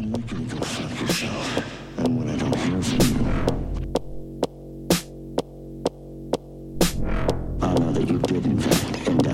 I you to fuck yourself. And when I don't hear from you, I know that you did, in fact, end